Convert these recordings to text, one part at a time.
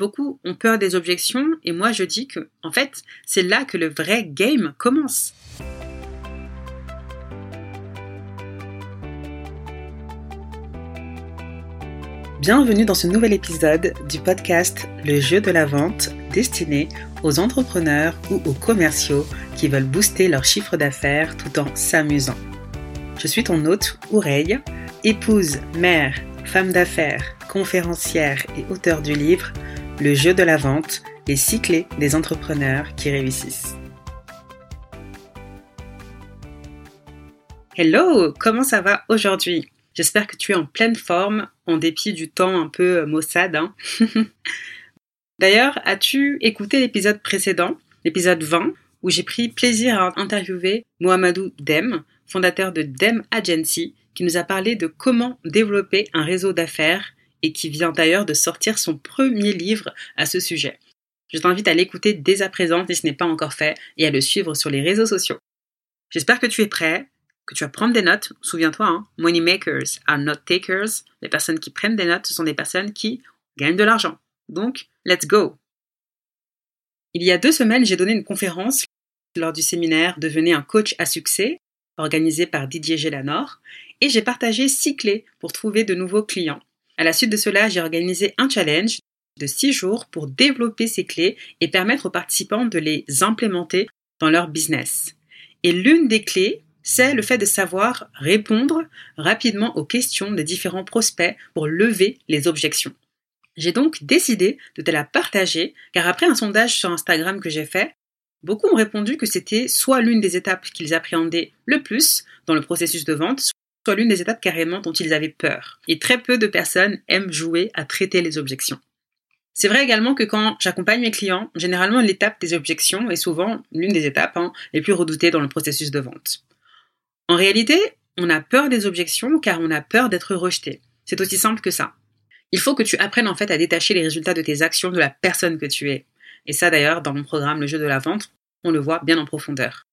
Beaucoup ont peur des objections et moi je dis que, en fait, c'est là que le vrai game commence. Bienvenue dans ce nouvel épisode du podcast Le jeu de la vente destiné aux entrepreneurs ou aux commerciaux qui veulent booster leur chiffre d'affaires tout en s'amusant. Je suis ton hôte, Oureille, épouse, mère, femme d'affaires, conférencière et auteur du livre Le jeu de la vente, les six des entrepreneurs qui réussissent. Hello, comment ça va aujourd'hui? J'espère que tu es en pleine forme, en dépit du temps un peu maussade. Hein D'ailleurs, as-tu écouté l'épisode précédent, l'épisode 20, où j'ai pris plaisir à interviewer Mohamedou Dem, fondateur de Dem Agency, qui nous a parlé de comment développer un réseau d'affaires et qui vient d'ailleurs de sortir son premier livre à ce sujet. Je t'invite à l'écouter dès à présent si ce n'est pas encore fait et à le suivre sur les réseaux sociaux. J'espère que tu es prêt, que tu vas prendre des notes. Souviens-toi, hein, money makers are not takers. Les personnes qui prennent des notes, ce sont des personnes qui gagnent de l'argent. Donc, let's go! Il y a deux semaines, j'ai donné une conférence lors du séminaire Devenez un coach à succès, organisé par Didier Gélanor, et j'ai partagé six clés pour trouver de nouveaux clients. À la suite de cela, j'ai organisé un challenge de six jours pour développer ces clés et permettre aux participants de les implémenter dans leur business. Et l'une des clés, c'est le fait de savoir répondre rapidement aux questions des différents prospects pour lever les objections. J'ai donc décidé de te la partager car après un sondage sur Instagram que j'ai fait, beaucoup ont répondu que c'était soit l'une des étapes qu'ils appréhendaient le plus dans le processus de vente, soit l'une des étapes carrément dont ils avaient peur. Et très peu de personnes aiment jouer à traiter les objections. C'est vrai également que quand j'accompagne mes clients, généralement l'étape des objections est souvent l'une des étapes hein, les plus redoutées dans le processus de vente. En réalité, on a peur des objections car on a peur d'être rejeté. C'est aussi simple que ça. Il faut que tu apprennes en fait à détacher les résultats de tes actions de la personne que tu es. Et ça d'ailleurs, dans mon programme Le jeu de la vente, on le voit bien en profondeur.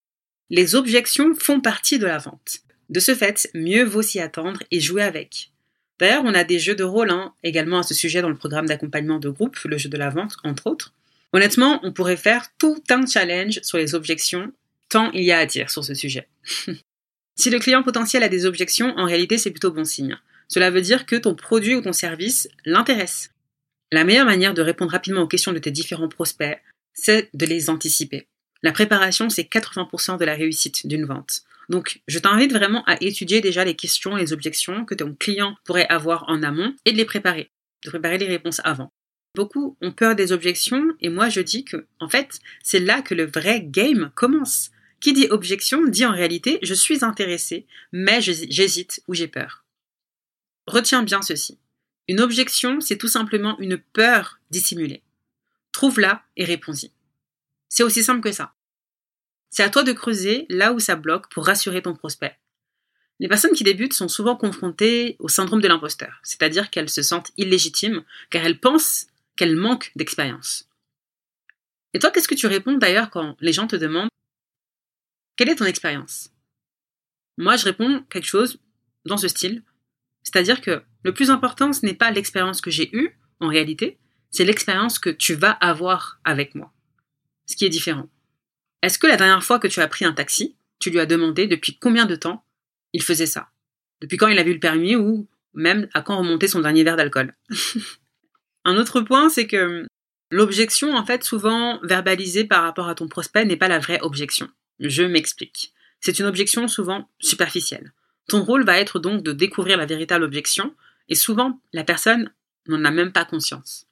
Les objections font partie de la vente. De ce fait, mieux vaut s'y attendre et jouer avec. D'ailleurs, on a des jeux de rôle hein, également à ce sujet dans le programme d'accompagnement de groupe, le jeu de la vente, entre autres. Honnêtement, on pourrait faire tout un challenge sur les objections, tant il y a à dire sur ce sujet. si le client potentiel a des objections, en réalité, c'est plutôt bon signe. Cela veut dire que ton produit ou ton service l'intéresse. La meilleure manière de répondre rapidement aux questions de tes différents prospects, c'est de les anticiper. La préparation, c'est 80% de la réussite d'une vente. Donc, je t'invite vraiment à étudier déjà les questions et les objections que ton client pourrait avoir en amont et de les préparer, de préparer les réponses avant. Beaucoup ont peur des objections et moi je dis que, en fait, c'est là que le vrai game commence. Qui dit objection dit en réalité je suis intéressé, mais j'hésite ou j'ai peur. Retiens bien ceci. Une objection, c'est tout simplement une peur dissimulée. Trouve-la et réponds-y. C'est aussi simple que ça. C'est à toi de creuser là où ça bloque pour rassurer ton prospect. Les personnes qui débutent sont souvent confrontées au syndrome de l'imposteur, c'est-à-dire qu'elles se sentent illégitimes car elles pensent qu'elles manquent d'expérience. Et toi, qu'est-ce que tu réponds d'ailleurs quand les gens te demandent quelle est ton expérience? Moi, je réponds quelque chose dans ce style, c'est-à-dire que le plus important, ce n'est pas l'expérience que j'ai eue, en réalité, c'est l'expérience que tu vas avoir avec moi. Ce qui est différent. Est-ce que la dernière fois que tu as pris un taxi, tu lui as demandé depuis combien de temps il faisait ça? Depuis quand il a vu le permis ou même à quand remonter son dernier verre d'alcool? Un autre point, c'est que l'objection, en fait, souvent verbalisée par rapport à ton prospect, n'est pas la vraie objection. Je m'explique. C'est une objection souvent superficielle. Ton rôle va être donc de découvrir la véritable objection, et souvent, la personne n'en a même pas conscience.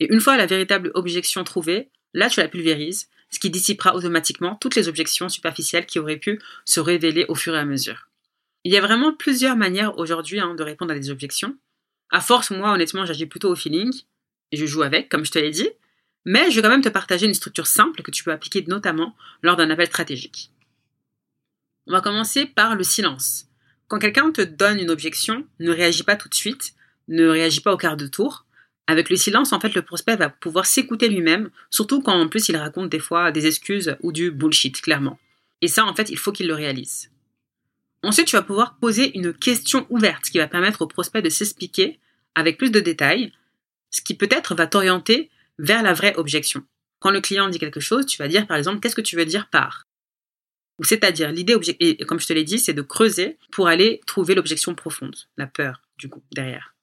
Et une fois la véritable objection trouvée, là tu la pulvérises ce qui dissipera automatiquement toutes les objections superficielles qui auraient pu se révéler au fur et à mesure. Il y a vraiment plusieurs manières aujourd'hui hein, de répondre à des objections. À force, moi, honnêtement, j'agis plutôt au feeling, et je joue avec, comme je te l'ai dit, mais je vais quand même te partager une structure simple que tu peux appliquer notamment lors d'un appel stratégique. On va commencer par le silence. Quand quelqu'un te donne une objection, ne réagis pas tout de suite, ne réagis pas au quart de tour, avec le silence, en fait, le prospect va pouvoir s'écouter lui-même, surtout quand en plus il raconte des fois des excuses ou du bullshit, clairement. Et ça, en fait, il faut qu'il le réalise. Ensuite, tu vas pouvoir poser une question ouverte qui va permettre au prospect de s'expliquer avec plus de détails, ce qui peut-être va t'orienter vers la vraie objection. Quand le client dit quelque chose, tu vas dire par exemple qu'est-ce que tu veux dire par? C'est-à-dire, l'idée, comme je te l'ai dit, c'est de creuser pour aller trouver l'objection profonde, la peur, du coup, derrière.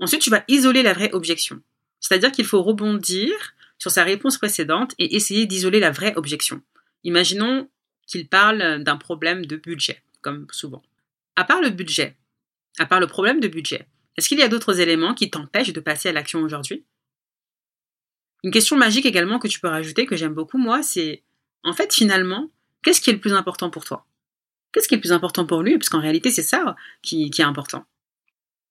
Ensuite, tu vas isoler la vraie objection. C'est-à-dire qu'il faut rebondir sur sa réponse précédente et essayer d'isoler la vraie objection. Imaginons qu'il parle d'un problème de budget, comme souvent. À part le budget, à part le problème de budget, est-ce qu'il y a d'autres éléments qui t'empêchent de passer à l'action aujourd'hui? Une question magique également que tu peux rajouter, que j'aime beaucoup moi, c'est en fait finalement, qu'est-ce qui est le plus important pour toi? Qu'est-ce qui est le plus important pour lui? Parce qu'en réalité, c'est ça qui, qui, est important.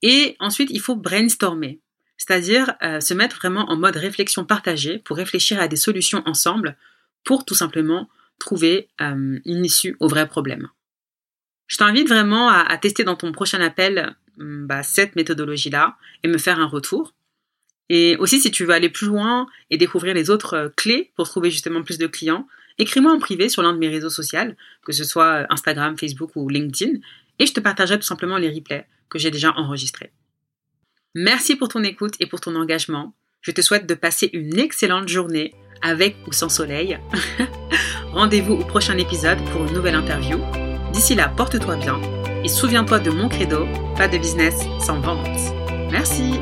Et ensuite, il faut brainstormer, c'est-à-dire euh, se mettre vraiment en mode réflexion partagée pour réfléchir à des solutions ensemble pour tout simplement trouver euh, une issue au vrai problème. Je t'invite vraiment à, tester dans ton prochain appel hum, bah, cette méthodologie-là et me faire un retour. Et aussi, si tu veux aller plus loin et découvrir les autres euh, clés pour trouver justement plus de clients, écris-moi en privé sur l'un de mes réseaux sociaux, que ce soit Instagram, Facebook ou LinkedIn, et je te partagerai tout simplement les replays que j'ai déjà enregistrés. Merci pour ton écoute et pour ton engagement. Je te souhaite de passer une excellente journée avec ou sans soleil. Rendez-vous au prochain épisode pour une nouvelle interview. D'ici là, porte-toi bien et souviens-toi de mon credo, pas de business sans vente. Merci